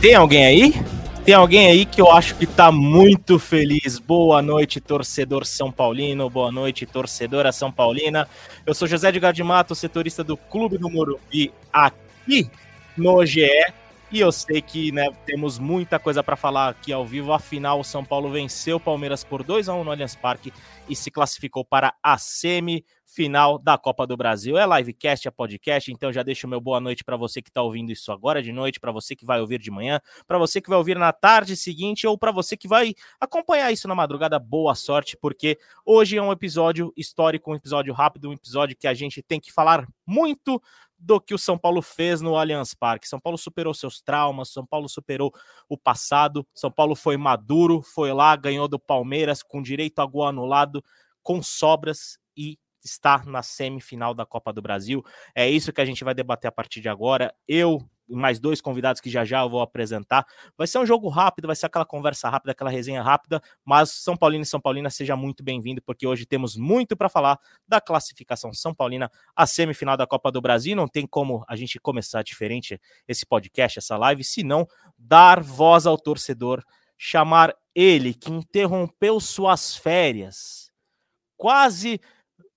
Tem alguém aí? Tem alguém aí que eu acho que tá muito feliz. Boa noite, torcedor São Paulino. Boa noite, torcedora São Paulina. Eu sou José de Gardimato, setorista do Clube do Morumbi, aqui no GE. E eu sei que né, temos muita coisa para falar aqui ao vivo. Afinal, o São Paulo venceu o Palmeiras por 2 a 1 no Allianz Parque e se classificou para a semifinal da Copa do Brasil. É livecast, é podcast, então já deixo meu boa noite para você que está ouvindo isso agora de noite, para você que vai ouvir de manhã, para você que vai ouvir na tarde seguinte ou para você que vai acompanhar isso na madrugada. Boa sorte, porque hoje é um episódio histórico, um episódio rápido, um episódio que a gente tem que falar muito do que o São Paulo fez no Allianz Parque. São Paulo superou seus traumas, São Paulo superou o passado, São Paulo foi maduro, foi lá, ganhou do Palmeiras com direito a gol anulado, com sobras e está na semifinal da Copa do Brasil. É isso que a gente vai debater a partir de agora. Eu, mais dois convidados que já já eu vou apresentar. Vai ser um jogo rápido, vai ser aquela conversa rápida, aquela resenha rápida, mas São Paulino e São Paulina, seja muito bem-vindo, porque hoje temos muito para falar da classificação São Paulina à semifinal da Copa do Brasil. Não tem como a gente começar diferente esse podcast, essa live, se não dar voz ao torcedor, chamar ele que interrompeu suas férias, quase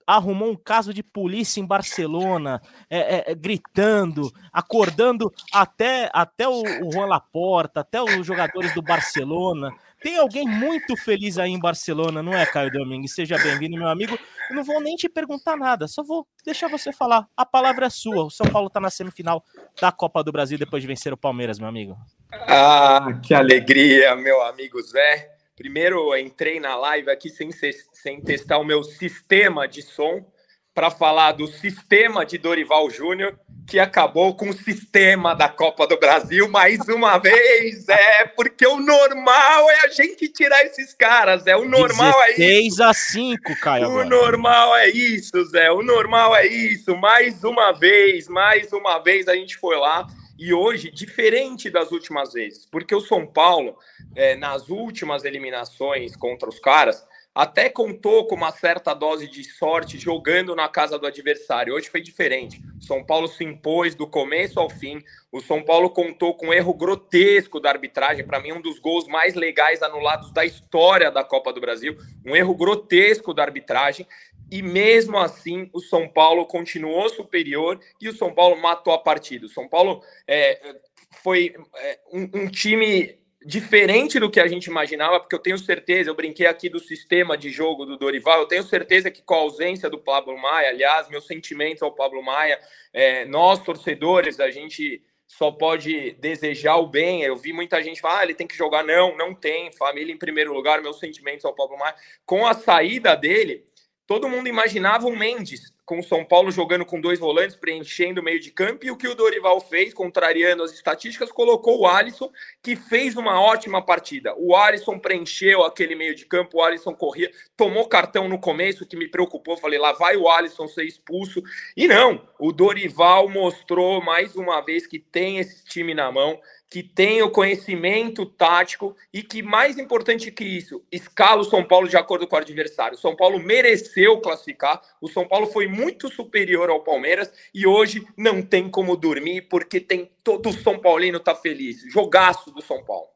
arrumou um caso de polícia em Barcelona, é, é, gritando, acordando até, até o, o Juan Laporta, até os jogadores do Barcelona. Tem alguém muito feliz aí em Barcelona, não é, Caio Domingues? Seja bem-vindo, meu amigo. Eu não vou nem te perguntar nada, só vou deixar você falar. A palavra é sua. O São Paulo está na semifinal da Copa do Brasil depois de vencer o Palmeiras, meu amigo. Ah, que alegria, meu amigo Zé. Primeiro, entrei na live aqui sem, sem testar o meu sistema de som para falar do sistema de Dorival Júnior, que acabou com o sistema da Copa do Brasil mais uma vez. É, porque o normal é a gente tirar esses caras, é o normal 16 é isso. 6 a 5, Caio. O agora. normal é isso, Zé. O normal é isso. Mais uma vez, mais uma vez a gente foi lá e hoje, diferente das últimas vezes, porque o São Paulo, é, nas últimas eliminações contra os caras, até contou com uma certa dose de sorte jogando na casa do adversário. Hoje foi diferente. O São Paulo se impôs do começo ao fim. O São Paulo contou com um erro grotesco da arbitragem. Para mim, um dos gols mais legais anulados da história da Copa do Brasil. Um erro grotesco da arbitragem e mesmo assim o São Paulo continuou superior e o São Paulo matou a partida. O São Paulo é, foi é, um, um, time diferente do que a gente imaginava, porque eu tenho certeza, eu brinquei aqui do sistema de jogo do Dorival, eu tenho certeza que com a ausência do Pablo Maia, aliás, meus sentimentos ao Pablo Maia, é, nós torcedores, a gente só pode desejar o bem. Eu vi muita gente falar, ah, ele tem que jogar. Não, não tem. Família em primeiro lugar, meus sentimentos ao Pablo Maia. Com a saída dele, todo mundo imaginava o Mendes com o São Paulo jogando com dois volantes, preenchendo o meio de campo, e o que o Dorival fez, contrariando as estatísticas, colocou o Alisson, que fez uma ótima partida. O Alisson preencheu aquele meio de campo, o Alisson corria, tomou cartão no começo, que me preocupou, falei, lá vai o Alisson ser expulso. E não, o Dorival mostrou mais uma vez que tem esse time na mão, que tem o conhecimento tático e que, mais importante que isso, escala o São Paulo de acordo com o adversário. O São Paulo mereceu classificar, o São Paulo foi muito superior ao Palmeiras e hoje não tem como dormir porque tem todo o São Paulino tá feliz. Jogaço do São Paulo.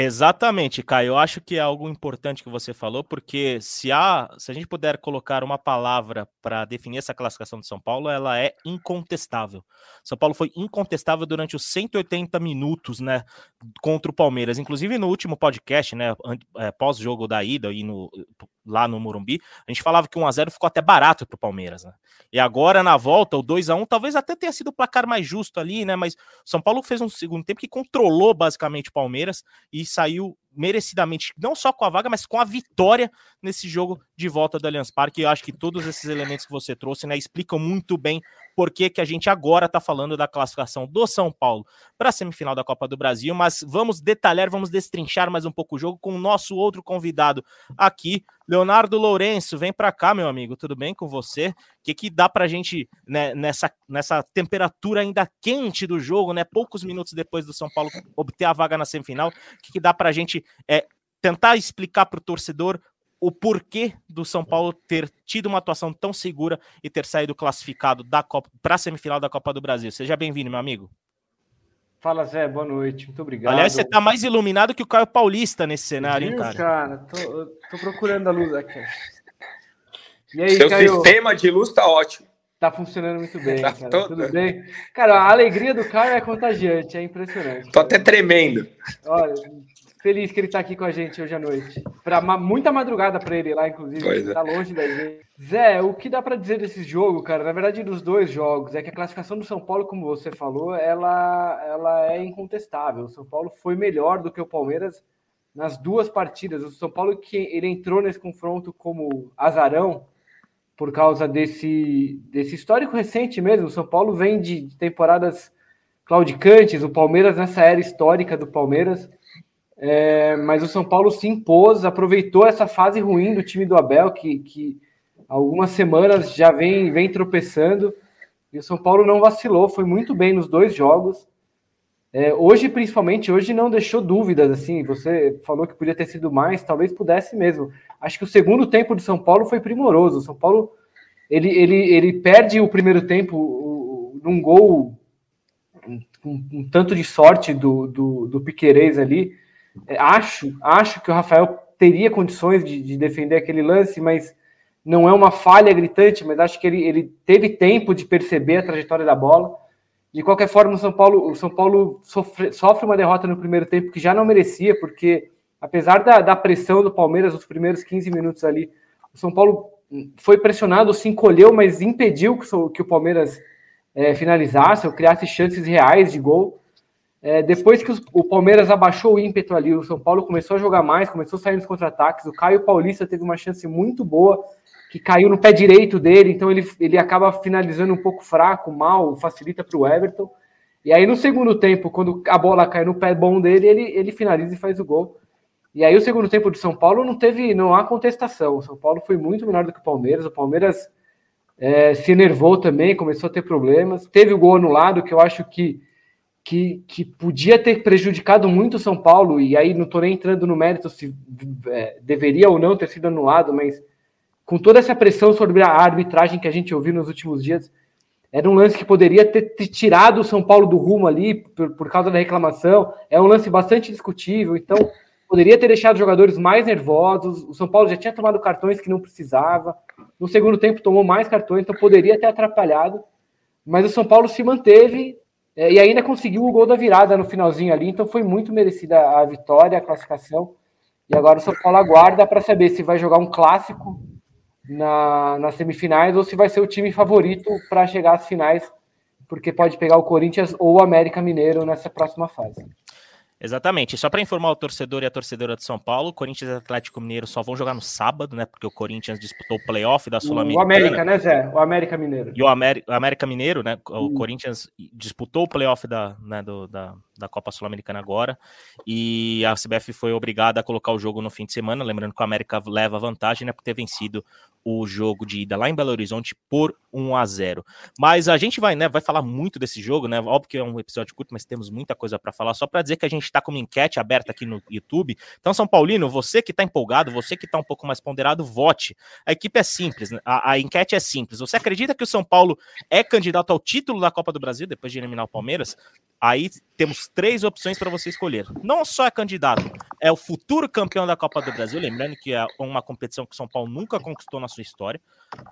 Exatamente, Caio. Eu acho que é algo importante que você falou, porque se há, se a gente puder colocar uma palavra para definir essa classificação de São Paulo, ela é incontestável. São Paulo foi incontestável durante os 180 minutos, né, contra o Palmeiras. Inclusive no último podcast, né, é, pós-jogo da ida e no lá no Morumbi, a gente falava que 1 a 0 ficou até barato para o Palmeiras, né? E agora na volta, o 2 a 1 talvez até tenha sido o placar mais justo ali, né? Mas São Paulo fez um segundo tempo que controlou basicamente o Palmeiras e saiu merecidamente, não só com a vaga, mas com a vitória nesse jogo de volta do Allianz Parque. Eu acho que todos esses elementos que você trouxe né, explicam muito bem por que, que a gente agora está falando da classificação do São Paulo para a semifinal da Copa do Brasil. Mas vamos detalhar, vamos destrinchar mais um pouco o jogo com o nosso outro convidado aqui, Leonardo Lourenço. Vem para cá, meu amigo, tudo bem com você? O que, que dá para a gente, né, nessa, nessa temperatura ainda quente do jogo, né, poucos minutos depois do São Paulo obter a vaga na semifinal, o que, que dá para a gente é, tentar explicar para o torcedor o porquê do São Paulo ter tido uma atuação tão segura e ter saído classificado da Copa para a semifinal da Copa do Brasil. Seja bem-vindo, meu amigo. Fala, Zé, boa noite, muito obrigado. Aliás, você tá mais iluminado que o Caio Paulista nesse cenário, Viu, hein, cara? cara? Tô, tô, procurando a luz aqui. Aí, Seu Caio? sistema de luz tá ótimo. Tá funcionando muito bem, tá cara. Todo... Tudo bem? Cara, a alegria do Caio é contagiante, é impressionante. Tô cara. até tremendo. Olha, feliz que ele está aqui com a gente hoje à noite. Para muita madrugada para ele lá, inclusive. Pois tá é. longe da gente. Zé, o que dá para dizer desse jogo, cara? Na verdade, dos dois jogos, é que a classificação do São Paulo, como você falou, ela, ela é incontestável. O São Paulo foi melhor do que o Palmeiras nas duas partidas. O São Paulo que ele entrou nesse confronto como azarão por causa desse, desse histórico recente mesmo. O São Paulo vem de temporadas claudicantes, o Palmeiras nessa era histórica do Palmeiras é, mas o São Paulo se impôs, aproveitou essa fase ruim do time do Abel, que, que algumas semanas já vem, vem tropeçando, e o São Paulo não vacilou, foi muito bem nos dois jogos. É, hoje, principalmente, hoje não deixou dúvidas, assim, você falou que podia ter sido mais, talvez pudesse mesmo. Acho que o segundo tempo do São Paulo foi primoroso. O São Paulo, ele, ele, ele perde o primeiro tempo num gol, um, um, tanto de sorte do, do, do Piquerez ali, é, acho, acho que o Rafael teria condições de, de, defender aquele lance, mas não é uma falha gritante, mas acho que ele, ele teve tempo de perceber a trajetória da bola. De qualquer forma, o São Paulo, o São Paulo sofre, sofre uma derrota no primeiro tempo que já não merecia, porque apesar da, da pressão do Palmeiras nos primeiros 15 minutos ali, o São Paulo foi pressionado, se encolheu, mas impediu que, que o Palmeiras é, finalizasse ou criasse chances reais de gol. É, depois que os, o Palmeiras abaixou o ímpeto ali, o São Paulo começou a jogar mais, começou a sair nos contra-ataques. O Caio Paulista teve uma chance muito boa, que caiu no pé direito dele, então ele, ele acaba finalizando um pouco fraco, mal, facilita para o Everton. E aí no segundo tempo, quando a bola cai no pé bom dele, ele, ele finaliza e faz o gol. E aí o segundo tempo do São Paulo não teve, não há contestação. O São Paulo foi muito melhor do que o Palmeiras. O Palmeiras é, se enervou também, começou a ter problemas. Teve o gol anulado, que eu acho que que, que podia ter prejudicado muito o São Paulo, e aí não estou nem entrando no mérito se é, deveria ou não ter sido anulado, mas com toda essa pressão sobre a arbitragem que a gente ouviu nos últimos dias, era um lance que poderia ter, tirado o São Paulo do rumo ali por, por causa da reclamação. É um lance bastante discutível, então poderia ter deixado os jogadores mais nervosos. O São Paulo já tinha tomado cartões que não precisava. No segundo tempo tomou mais cartões, então poderia ter atrapalhado. Mas o São Paulo se manteve é, e ainda conseguiu o gol da virada no finalzinho ali, então foi muito merecida a vitória, a classificação. E agora o São Paulo aguarda para saber se vai jogar um clássico na, nas semifinais ou se vai ser o time favorito para chegar às finais, porque pode pegar o Corinthians ou o América Mineiro nessa próxima fase. Exatamente. Só para informar o torcedor e a torcedora de São Paulo, Corinthians e Atlético Mineiro só vão jogar no sábado, né? Porque o Corinthians disputou o playoff da Sul-Americana. O América, né, Zé? O América Mineiro. E o, América, Mineiro, né? O hum. Corinthians disputou o playoff da, né, do, da, da Copa Sul-Americana agora. E a CBF foi obrigada a colocar o jogo no fim de semana. Lembrando que o América leva vantagem, né? Por ter vencido o jogo de ida lá em Belo Horizonte por 1 a 0. Mas a gente vai, né, vai falar muito desse jogo, né? Óbvio que é um episódio curto, mas temos muita coisa para falar. Só para dizer que a gente está com uma enquete aberta aqui no YouTube. Então, São Paulino, você que está empolgado, você que está um pouco mais ponderado, vote. A equipe é simples, né? a, a, enquete é simples. Você acredita que o São Paulo é candidato ao título da Copa do Brasil depois de eliminar o Palmeiras? Aí temos três opções para você escolher. Não só é candidato, é o futuro campeão da Copa do Brasil. Lembrando que é uma competição que o São Paulo nunca conquistou na sua história.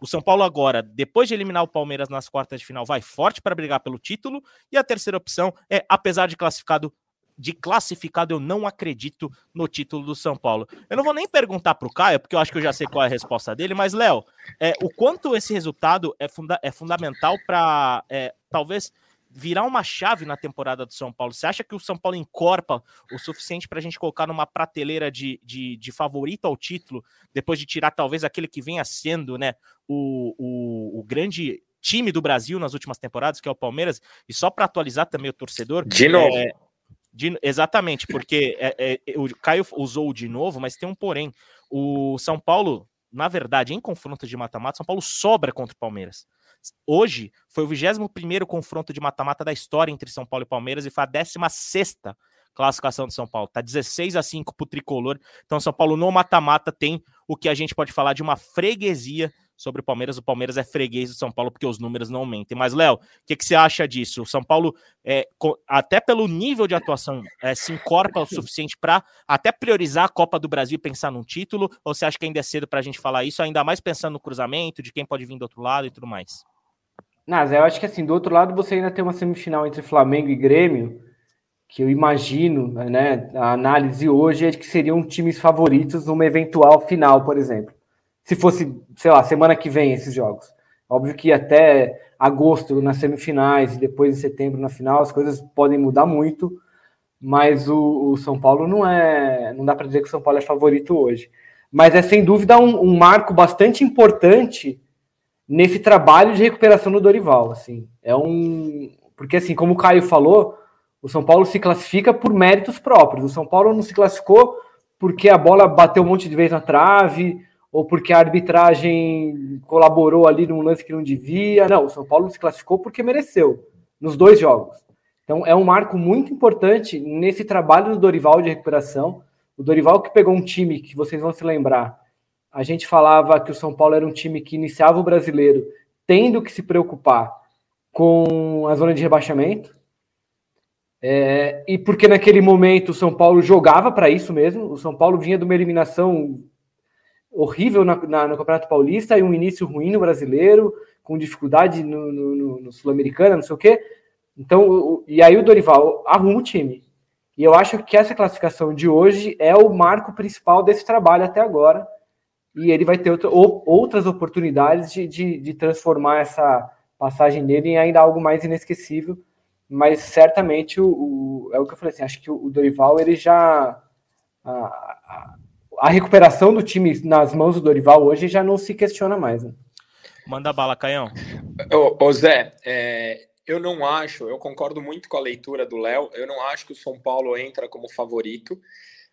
O São Paulo agora, depois de eliminar o Palmeiras nas quartas de final, vai forte para brigar pelo título. E a terceira opção é, apesar de classificado de classificado, eu não acredito no título do São Paulo. Eu não vou nem perguntar para o Caio, porque eu acho que eu já sei qual é a resposta dele, mas, Léo, é, o quanto esse resultado é, funda é fundamental para é, talvez virar uma chave na temporada do São Paulo? Você acha que o São Paulo encorpa o suficiente para a gente colocar numa prateleira de, de, de, favorito ao título, depois de tirar talvez aquele que venha sendo né, o, o, o grande time do Brasil nas últimas temporadas, que é o Palmeiras, e só para atualizar também o torcedor. De novo. É, de, exatamente, porque é, é, o Caio usou de novo, mas tem um porém. O São Paulo, na verdade, em confronto de mata-mata, São Paulo sobra contra o Palmeiras. Hoje foi o 21 confronto de mata-mata da história entre São Paulo e Palmeiras e foi a 16 classificação de São Paulo. Tá 16 a 5 pro tricolor. Então, São Paulo no mata-mata tem o que a gente pode falar de uma freguesia sobre o Palmeiras. O Palmeiras é freguês do São Paulo porque os números não aumentem. Mas, Léo, o que, que, você acha disso? O São Paulo, é, até pelo nível de atuação, é, se incorpora o suficiente para até priorizar a Copa do Brasil e pensar num título? Ou você acha que ainda é cedo para a gente falar isso, ainda mais pensando no cruzamento, de quem pode vir do outro lado e tudo mais? Mas eu acho que assim, do outro lado você ainda tem uma semifinal entre Flamengo e Grêmio, que eu imagino, né, a análise hoje é de que seriam times favoritos numa eventual final, por exemplo se fosse, sei lá, semana que vem esses jogos. Óbvio que até agosto nas semifinais e depois em setembro na final as coisas podem mudar muito, mas o, o São Paulo não é, não dá para dizer que o São Paulo é favorito hoje. Mas é sem dúvida um, um marco bastante importante nesse trabalho de recuperação do Dorival, assim. É um porque assim, como o Caio falou, o São Paulo se classifica por méritos próprios. O São Paulo não se classificou porque a bola bateu um monte de vez na trave, ou porque a arbitragem colaborou ali num lance que não devia. Não, o São Paulo se classificou porque mereceu, nos dois jogos. Então é um marco muito importante nesse trabalho do Dorival de recuperação. O Dorival que pegou um time que vocês vão se lembrar. A gente falava que o São Paulo era um time que iniciava o brasileiro tendo que se preocupar com a zona de rebaixamento. É, e porque naquele momento o São Paulo jogava para isso mesmo. O São Paulo vinha de uma eliminação horrível na, na, no Campeonato Paulista e um início ruim no brasileiro, com dificuldade no, no, no Sul-Americana, não sei o quê. Então, o, e aí o Dorival arruma o time. E eu acho que essa classificação de hoje é o marco principal desse trabalho até agora. E ele vai ter outra, ou, outras oportunidades de, de, de, transformar essa passagem dele em ainda algo mais inesquecível. Mas certamente o, o é o que eu falei assim, acho que o, o Dorival ele já a, a, a recuperação do time nas mãos do Dorival hoje já não se questiona mais. Né? Manda bala, Caião. Ô, ô Zé, é, eu não acho, eu concordo muito com a leitura do Léo, eu não acho que o São Paulo entra como favorito,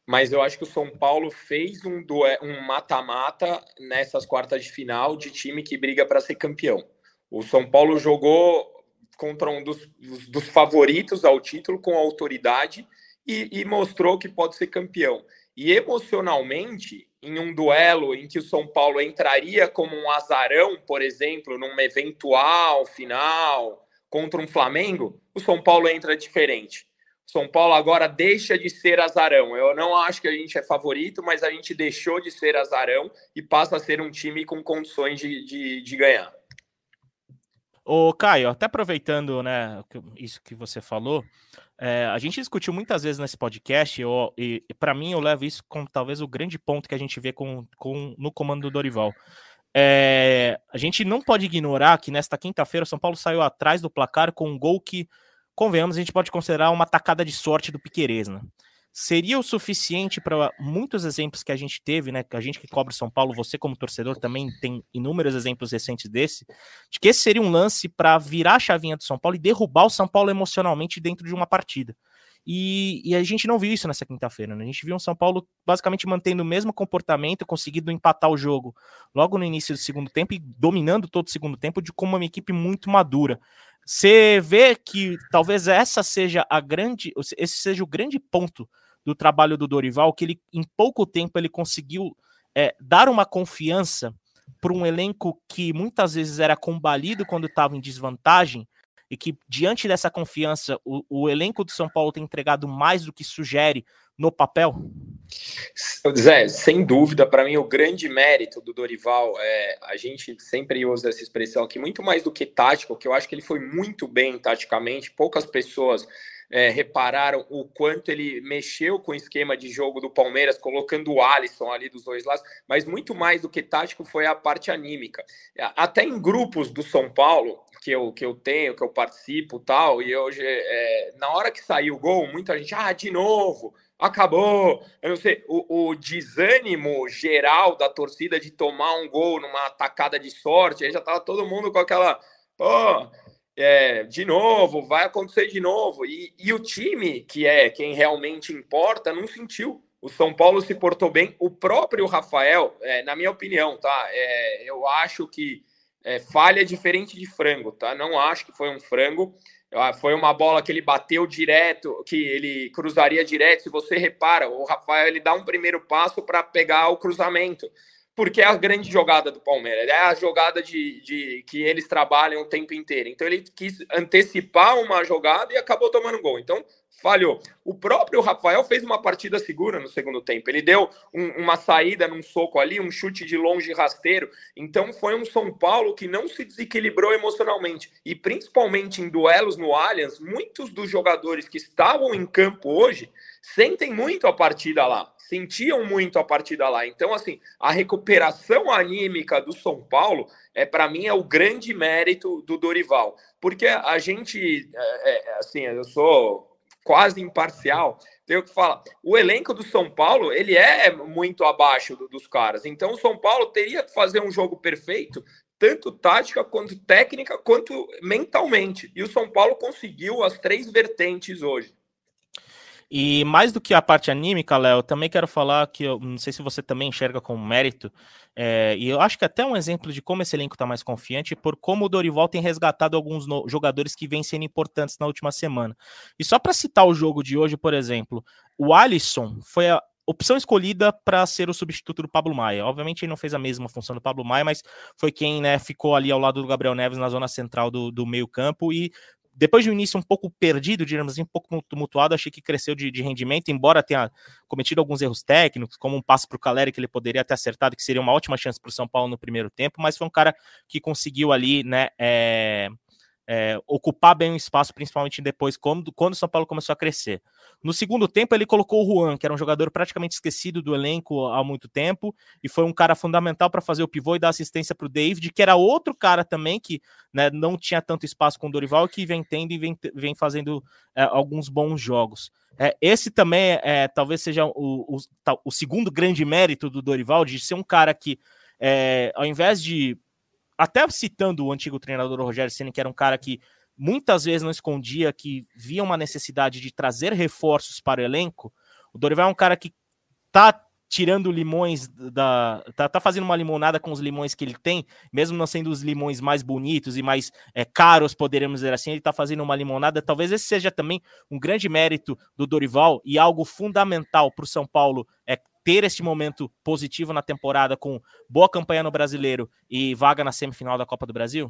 mas eu acho que o São Paulo fez um um mata-mata nessas quartas de final de time que briga para ser campeão. O São Paulo jogou contra um dos, dos favoritos ao título com autoridade e, e mostrou que pode ser campeão. E emocionalmente, em um duelo em que o São Paulo entraria como um azarão, por exemplo, numa eventual final contra um Flamengo, o São Paulo entra diferente. São Paulo agora deixa de ser azarão. Eu não acho que a gente é favorito, mas a gente deixou de ser azarão e passa a ser um time com condições de, de, de ganhar. Ô, Caio, até aproveitando né, isso que você falou, é, a gente discutiu muitas vezes nesse podcast, eu, e, e para mim eu levo isso como talvez o grande ponto que a gente vê com, com, no comando do Dorival. É, a gente não pode ignorar que nesta quinta-feira o São Paulo saiu atrás do placar com um gol que, convenhamos, a gente pode considerar uma tacada de sorte do Piquerez, né? seria o suficiente para muitos exemplos que a gente teve, né? A gente que cobre São Paulo, você como torcedor também tem inúmeros exemplos recentes desse, de que esse seria um lance para virar a chavinha do São Paulo e derrubar o São Paulo emocionalmente dentro de uma partida. E, e a gente não viu isso nessa quinta-feira, né? A gente viu um São Paulo basicamente mantendo o mesmo comportamento, conseguindo empatar o jogo logo no início do segundo tempo e dominando todo o segundo tempo de como uma equipe muito madura. Você vê que talvez essa seja a grande, esse seja o grande ponto do trabalho do Dorival, que ele em pouco tempo ele conseguiu é, dar uma confiança para um elenco que muitas vezes era combalido quando estava em desvantagem e que diante dessa confiança o, o, elenco do São Paulo tem entregado mais do que sugere no papel? Zé, sem dúvida, para mim o grande mérito do Dorival é a gente sempre usa essa expressão aqui muito mais do que tático, que eu acho que ele foi muito bem taticamente, poucas pessoas é, repararam o quanto ele mexeu com o esquema de jogo do Palmeiras, colocando o Alisson ali dos dois lados, mas muito mais do que tático foi a parte anímica. Até em grupos do São Paulo, que eu, que eu tenho, que eu participo tal, e hoje, é, na hora que saiu o gol, muita gente, ah, de novo, acabou. Eu não sei, o, o, desânimo geral da torcida de tomar um gol numa atacada de sorte, aí já tava todo mundo com aquela, pô, é, de novo, vai acontecer de novo. E, e o time, que é quem realmente importa, não sentiu. O São Paulo se portou bem. O próprio Rafael, é, na minha opinião, tá? É, eu acho que é, falha diferente de frango, tá? Não acho que foi um frango. Ah, foi uma bola que ele bateu direto, que ele cruzaria direto. Se você repara, o Rafael ele dá um primeiro passo para pegar o cruzamento porque é a grande jogada do Palmeiras, é a jogada de, de, que eles trabalham o tempo inteiro. Então ele quis antecipar uma jogada e acabou tomando gol. Então falhou. O próprio Rafael fez uma partida segura no segundo tempo. Ele deu um, uma saída num soco ali, um chute de longe rasteiro. Então foi um São Paulo que não se desequilibrou emocionalmente. E principalmente em duelos no Allianz, muitos dos jogadores que estavam em campo hoje sentem muito a partida lá sentiam muito a partida lá. Então, assim, a recuperação anímica do São Paulo é para mim é o grande mérito do Dorival, porque a gente, é, é, assim, eu sou quase imparcial, tenho que falar, o elenco do São Paulo ele é muito abaixo do, dos caras. Então, o São Paulo teria que fazer um jogo perfeito tanto tática quanto técnica quanto mentalmente. E o São Paulo conseguiu as três vertentes hoje. E mais do que a parte anímica, Léo, também quero falar que eu não sei se você também enxerga como mérito, é, e eu acho que até um exemplo de como esse elenco está mais confiante por como o Dorival tem resgatado alguns no, jogadores que vêm sendo importantes na última semana. E só para citar o jogo de hoje, por exemplo, o Alisson foi a opção escolhida para ser o substituto do Pablo Maia. Obviamente ele não fez a mesma função do Pablo Maia, mas foi quem né, ficou ali ao lado do Gabriel Neves na zona central do, do meio campo e depois de um início um pouco perdido, digamos assim, um pouco tumultuado, achei que cresceu de, de rendimento, embora tenha cometido alguns erros técnicos, como um passo para o Caleri que ele poderia ter acertado, que seria uma ótima chance para o São Paulo no primeiro tempo, mas foi um cara que conseguiu ali, né, é, é, ocupar bem o espaço, principalmente depois, quando, quando o São Paulo começou a crescer. No segundo tempo, ele colocou o Juan, que era um jogador praticamente esquecido do elenco há muito tempo, e foi um cara fundamental para fazer o pivô e dar assistência para o David, que era outro cara também que né, não tinha tanto espaço com o Dorival, que vem tendo e vem, vem fazendo é, alguns bons jogos. É, esse também é, talvez seja o, o, o, segundo grande mérito do Dorival, de ser um cara que, é, ao invés de até citando o antigo treinador Rogério Senna, que era um cara que muitas vezes não escondia que via uma necessidade de trazer reforços para o elenco, o Dorival é um cara que tá tirando limões da. Tá, tá, fazendo uma limonada com os limões que ele tem, mesmo não sendo os limões mais bonitos e mais é, caros, poderíamos dizer assim, ele tá fazendo uma limonada. Talvez esse seja também um grande mérito do Dorival e algo fundamental para o São Paulo é, ter este momento positivo na temporada com boa campanha no brasileiro e vaga na semifinal da Copa do Brasil?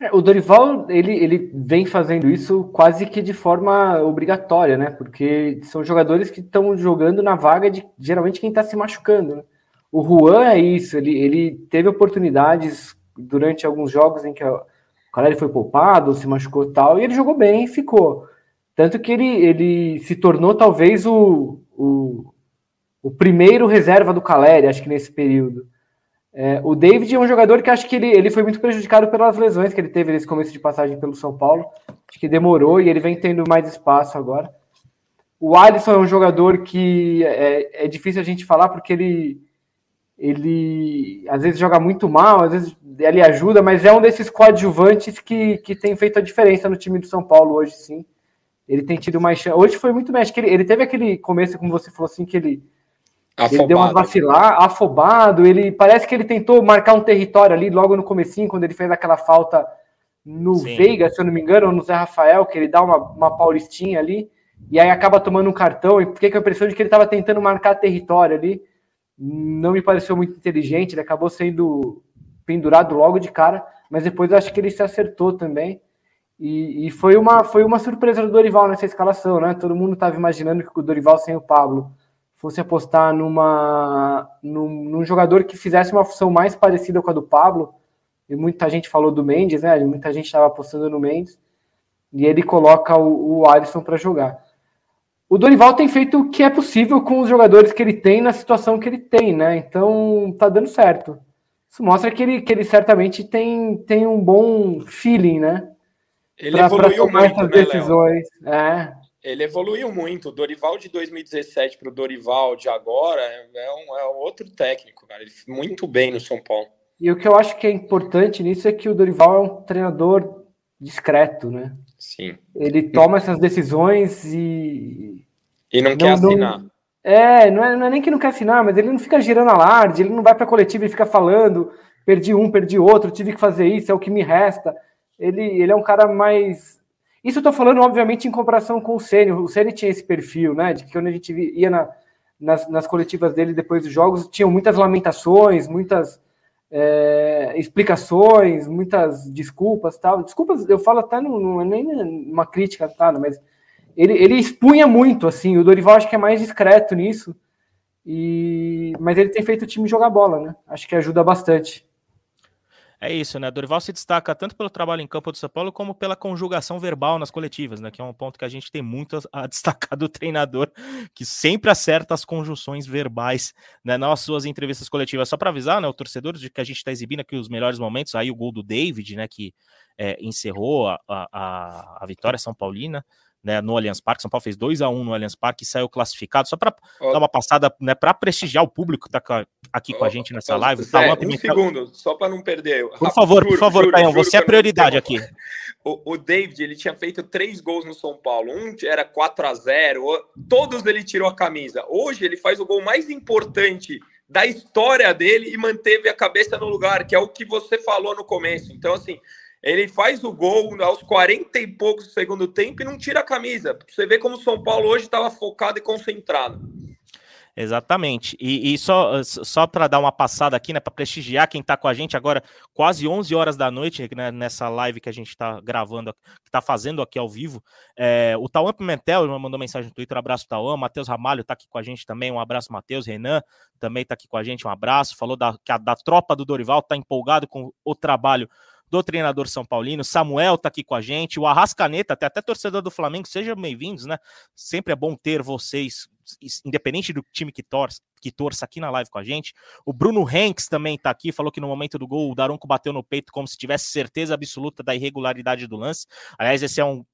É, o Dorival ele, ele vem fazendo isso quase que de forma obrigatória, né? Porque são jogadores que estão jogando na vaga de geralmente quem está se machucando. Né? O Juan é isso, ele, ele teve oportunidades durante alguns jogos em que o Caleri foi poupado, se machucou tal, e ele jogou bem e ficou. Tanto que ele, ele se tornou talvez o, o, o primeiro reserva do Caleri, acho que nesse período. É, o David é um jogador que acho que ele, ele foi muito prejudicado pelas lesões que ele teve nesse começo de passagem pelo São Paulo. Acho que demorou e ele vem tendo mais espaço agora. O Alisson é um jogador que é, é difícil a gente falar porque ele, ele às vezes joga muito mal, às vezes ele ajuda, mas é um desses coadjuvantes que, que tem feito a diferença no time do São Paulo hoje, sim. Ele tem tido mais Hoje foi muito bem. Acho que ele, ele teve aquele começo, como você falou assim, que ele Afobado. Ele deu uma vacilar, afobado. Ele parece que ele tentou marcar um território ali logo no comecinho, quando ele fez aquela falta no Sim. Veiga, se eu não me engano, ou no Zé Rafael, que ele dá uma, uma paulistinha ali, e aí acaba tomando um cartão, e fiquei com a impressão de que ele estava tentando marcar território ali. Não me pareceu muito inteligente, ele acabou sendo pendurado logo de cara, mas depois eu acho que ele se acertou também. E, e foi, uma, foi uma surpresa do Dorival nessa escalação, né? Todo mundo estava imaginando que o Dorival sem o Pablo fosse apostar numa, num, num, jogador que fizesse uma função mais parecida com a do Pablo, e muita gente falou do Mendes, né? Muita gente estava apostando no Mendes, e ele coloca o, o Alisson para jogar. O Dorival tem feito o que é possível com os jogadores que ele tem na situação que ele tem, né? Então tá dando certo. Isso mostra que ele, que ele certamente tem, tem um bom feeling, né? Ele pra, evoluiu pra muito, né, decisões. É. Ele evoluiu muito. O Dorival de 2017 para o Dorival de agora é um, é outro técnico, cara. Ele muito bem no São Paulo. E o que eu acho que é importante nisso é que o Dorival é um treinador discreto, né? Sim. Ele toma essas decisões e. E não, não quer assinar. Não... É, não é, não é nem que não quer assinar, mas ele não fica girando alarde, ele não vai para a coletiva e fica falando, perdi um, perdi outro, tive que fazer isso, é o que me resta. Ele, ele é um cara mais isso eu tô falando, obviamente, em comparação com o Ceni. O Ceni tinha esse perfil, né? De que quando a gente ia na, nas, nas coletivas dele depois dos jogos, tinham muitas lamentações, muitas é, explicações, muitas desculpas tal. Desculpas, eu falo até não, não é nem uma crítica, tá? Mas ele, ele expunha muito, assim. O Dorival acho que é mais discreto nisso. E, mas ele tem feito o time jogar bola, né? Acho que ajuda bastante. É isso, né? Dorival se destaca tanto pelo trabalho em campo do São Paulo como pela conjugação verbal nas coletivas, né? Que é um ponto que a gente tem muito a destacar do treinador, que sempre acerta as conjunções verbais né, nas suas entrevistas coletivas. Só para avisar, né, o torcedor, de que a gente está exibindo aqui os melhores momentos, aí o gol do David, né? Que é, encerrou a, a, a vitória São Paulina né, no Allianz Parque. São Paulo fez 2 a 1 no Allianz Parque e saiu classificado. Só para dar uma passada, né, para prestigiar o público que está aqui com a gente nessa live. Zé, um segundo, só para não perder. Por favor, juro, por favor, Caio, você é prioridade aqui. O, o, David, ele tinha feito três gols no São Paulo. Um era 4 a 0 todos ele tirou a camisa. Hoje ele faz o gol mais importante da história dele e manteve a cabeça no lugar, que é o que você falou no começo. Então, assim, ele faz o gol aos 40 e poucos do segundo tempo e não tira a camisa. Você vê como o São Paulo hoje estava focado e concentrado. Exatamente. E, e só, só para dar uma passada aqui, né, para prestigiar quem está com a gente agora, quase 11 horas da noite, né, nessa live que a gente está gravando, que está fazendo aqui ao vivo. É, o Tauan Pimentel mandou mensagem no Twitter, um abraço Tauan. Matheus Ramalho está aqui com a gente também, um abraço, Matheus. Renan também está aqui com a gente, um abraço. Falou da, que a, da tropa do Dorival, está empolgado com o trabalho do treinador São Paulino. Samuel tá aqui com a gente, o Arrascaneta, até, até torcedor do Flamengo, sejam bem-vindos, né? Sempre é bom ter vocês, independente do time que torce, que torça aqui na live com a gente. O Bruno Henks também tá aqui, falou que no momento do gol o Daronco bateu no peito como se tivesse certeza absoluta da irregularidade do lance. Aliás, esse é um um,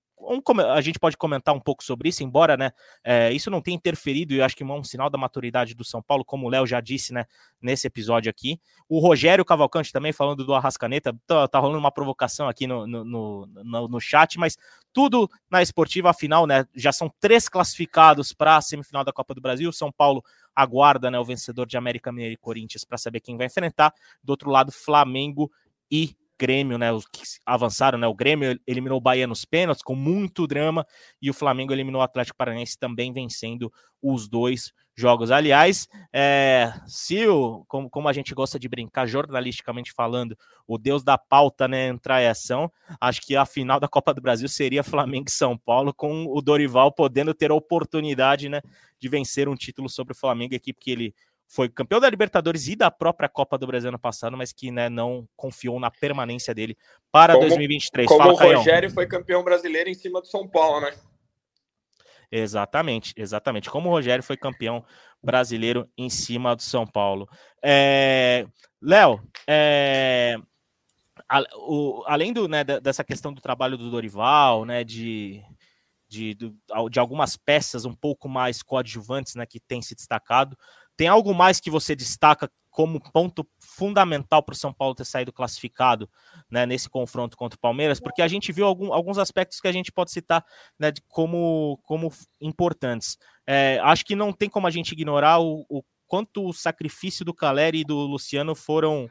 a gente pode comentar um pouco sobre isso, embora né, é, isso não tenha interferido, e eu acho que é um sinal da maturidade do São Paulo, como o Léo já disse né, nesse episódio aqui. O Rogério Cavalcante também falando do Arrascaneta, tá, tá rolando uma provocação aqui no, no, no, no, chat, mas tudo na esportiva, afinal, né, já são três classificados para a semifinal da Copa do Brasil. São Paulo aguarda né, o vencedor de América Mineiro e Corinthians para saber quem vai enfrentar. Do outro lado, Flamengo e Grêmio, né, os que avançaram, né, o Grêmio eliminou o Bahia nos pênaltis com muito drama e o Flamengo eliminou o Atlético Paranaense também vencendo os dois jogos. Aliás, é, se o, como, como, a gente gosta de brincar jornalisticamente falando, o Deus da pauta, né, entrar em ação, acho que a final da Copa do Brasil seria Flamengo e São Paulo com o Dorival podendo ter a oportunidade, né, de vencer um título sobre o Flamengo, equipe que ele foi campeão da Libertadores e da própria Copa do Brasil ano passado, mas que né, não confiou na permanência dele para como, 2023. Como Fala, o Rogério Caião. foi campeão brasileiro em cima do São Paulo, né? Exatamente, exatamente. Como o Rogério foi campeão brasileiro em cima do São Paulo. É... Léo, é... Além do, né, dessa questão do trabalho do Dorival, né, de, de, de, de algumas peças um pouco mais coadjuvantes né, que tem se destacado, tem algo mais que você destaca como ponto fundamental para o São Paulo ter saído classificado né, nesse confronto contra o Palmeiras? Porque a gente viu algum, alguns aspectos que a gente pode citar né, como, como importantes. É, acho que não tem como a gente ignorar o, o quanto o sacrifício do Caleri e do Luciano foram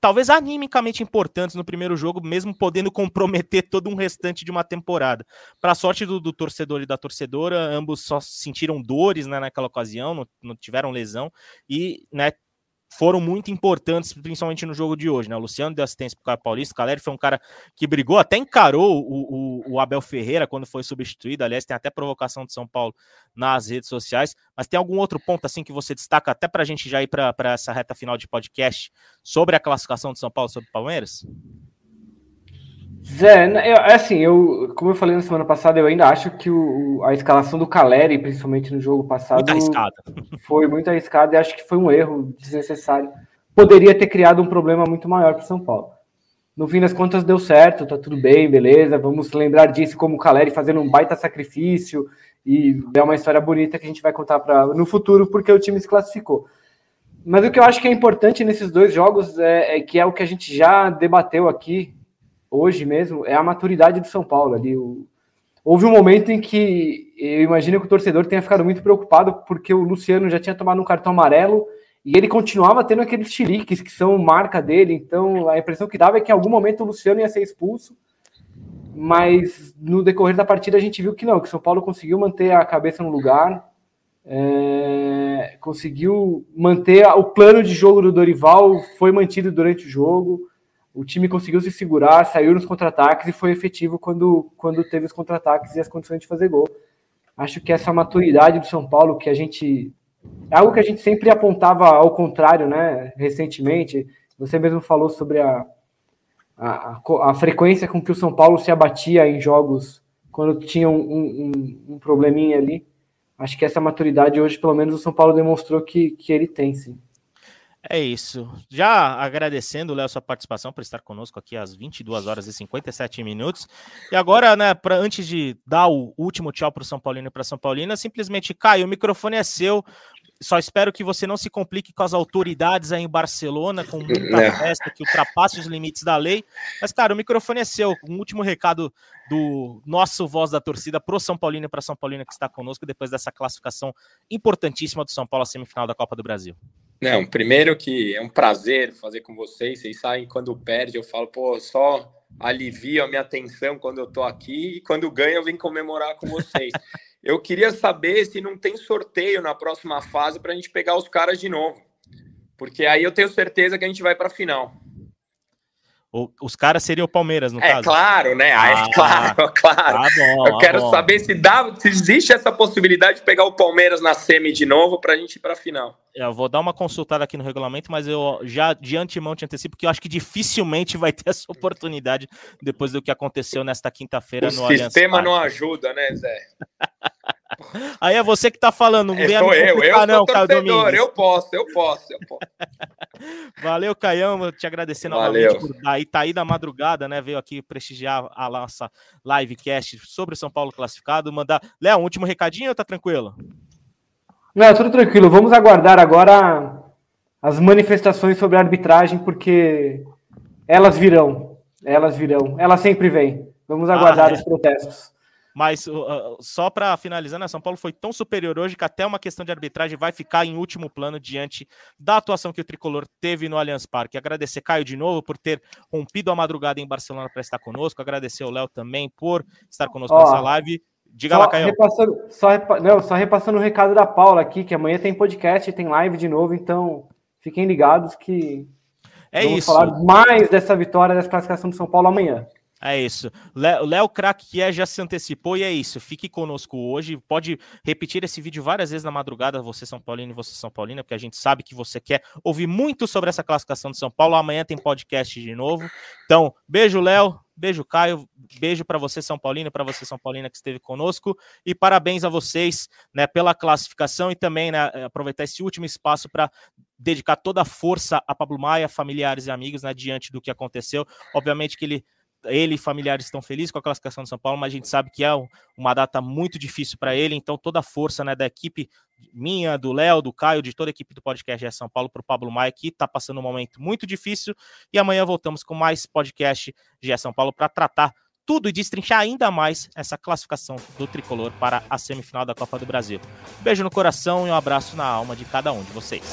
talvez animicamente importantes no primeiro jogo, mesmo podendo comprometer todo um restante de uma temporada. Para a sorte do, do, torcedor e da torcedora, ambos só sentiram dores né, naquela ocasião, não, não tiveram lesão e né, foram muito importantes, principalmente no jogo de hoje, né? O Luciano deu assistência para o Paulista, o Caleri foi um cara que brigou, até encarou o, o, o, Abel Ferreira quando foi substituído. Aliás, tem até provocação de São Paulo nas redes sociais. Mas tem algum outro ponto assim que você destaca, até para a gente já ir para essa reta final de podcast, sobre a classificação de São Paulo sobre o Palmeiras? Zé, eu, é assim, eu, como eu falei na semana passada, eu ainda acho que o, a escalação do Caleri, principalmente no jogo passado, muito arriscada. foi muito arriscada e acho que foi um erro desnecessário. poderia ter criado um problema muito maior para São Paulo. No fim das contas deu certo, tá tudo bem, beleza. Vamos lembrar disso como o Caleri fazendo um baita sacrifício e é uma história bonita que a gente vai contar para no futuro porque o time se classificou. Mas o que eu acho que é importante nesses dois jogos é, é, que é o que a gente já debateu aqui hoje mesmo, é a maturidade do São Paulo. Ali, o... Houve um momento em que eu imagino que o torcedor tenha ficado muito preocupado porque o Luciano já tinha tomado um cartão amarelo e ele continuava tendo aqueles chiliques que são marca dele. Então a impressão que dava é que em algum momento o Luciano ia ser expulso. Mas no decorrer da partida a gente viu que não, que o São Paulo conseguiu manter a cabeça no lugar, é, conseguiu manter o plano de jogo do Dorival, foi mantido durante o jogo. O time conseguiu se segurar, saiu nos contra-ataques e foi efetivo quando, quando teve os contra-ataques e as condições de fazer gol. Acho que essa maturidade do São Paulo, que a gente. É algo que a gente sempre apontava ao contrário, né? Recentemente. Você mesmo falou sobre a, a, a frequência com que o São Paulo se abatia em jogos quando tinha um, um, um probleminha ali acho que essa maturidade hoje, pelo menos, o São Paulo demonstrou que, que ele tem, sim. É isso. Já agradecendo, Léo, sua participação por estar conosco aqui às 22 horas e 57 minutos. E agora, né, pra, antes de dar o último tchau para o São Paulino e para São Paulina, simplesmente, Caio, o microfone é seu. Só espero que você não se complique com as autoridades aí em Barcelona, com muita é. festa que ultrapasse os limites da lei. Mas, cara, o microfone é seu. Um último recado do nosso voz da torcida pro São Paulino e para São Paulina que está conosco depois dessa classificação importantíssima do São Paulo à semifinal da Copa do Brasil. Não, primeiro que é um prazer fazer com vocês. Vocês sabem quando perde, eu falo, pô, só alivia a minha atenção quando eu tô aqui e quando ganha eu venho comemorar com vocês. Eu queria saber se não tem sorteio na próxima fase para a gente pegar os caras de novo. Porque aí eu tenho certeza que a gente vai para a final. O, os caras seriam o Palmeiras, no é, caso? Claro, né? Ah, é claro, claro. Tá bom, eu quero bom. saber se, dá, se existe essa possibilidade de pegar o Palmeiras na semi de novo para a gente ir para a final. Eu vou dar uma consultada aqui no regulamento, mas eu já de antemão te antecipo que eu acho que dificilmente vai ter essa oportunidade depois do que aconteceu nesta quinta-feira no Allianz O sistema não ajuda, né, Zé? Aí é você que tá falando, não é, sou eu, eu não, sou torcedor, eu posso, eu posso, eu posso. Valeu, Caião, te agradecer novamente por daí, tá aí da madrugada, né, veio aqui prestigiar a nossa livecast sobre o São Paulo classificado, mandar... Léo, um último recadinho ou tá tranquilo? Não, tudo tranquilo, vamos aguardar agora as manifestações sobre a arbitragem, porque elas virão, elas virão, elas sempre vêm. Vamos aguardar ah, é. os protestos. Mas uh, só para finalizar, né, São Paulo foi tão superior hoje que até uma questão de arbitragem vai ficar em último plano diante da atuação que o tricolor teve no Allianz Parque. Agradecer Caio de novo por ter rompido a madrugada em Barcelona para estar conosco. Agradecer o Léo também por estar conosco Ó, nessa live. Diga só lá, Caio. Repassando, só, repa, não, só repassando o recado da Paula aqui, que amanhã tem podcast, tem live de novo, então fiquem ligados que é vamos isso. falar mais dessa vitória, dessa classificação do São Paulo amanhã. É isso. O Léo Crack que é já se antecipou e é isso. Fique conosco hoje. Pode repetir esse vídeo várias vezes na madrugada, você São Paulino e você São Paulina, porque a gente sabe que você quer ouvir muito sobre essa classificação de São Paulo. Amanhã tem podcast de novo. Então, beijo, Léo. Beijo, Caio. Beijo para você, São Paulino, para você, São Paulina, que esteve conosco. E parabéns a vocês né, pela classificação e também né, aproveitar esse último espaço para dedicar toda a força a Pablo Maia, familiares e amigos, né, diante do que aconteceu. Obviamente que ele ele e familiares estão felizes com a classificação do São Paulo, mas a gente sabe que é uma data muito difícil para ele, então toda a força né, da equipe minha, do Léo, do Caio, de toda a equipe do podcast GE São Paulo para o Pablo Maia, que está passando um momento muito difícil, e amanhã voltamos com mais podcast GE São Paulo para tratar tudo e destrinchar ainda mais essa classificação do tricolor para a semifinal da Copa do Brasil. Beijo no coração e um abraço na alma de cada um de vocês.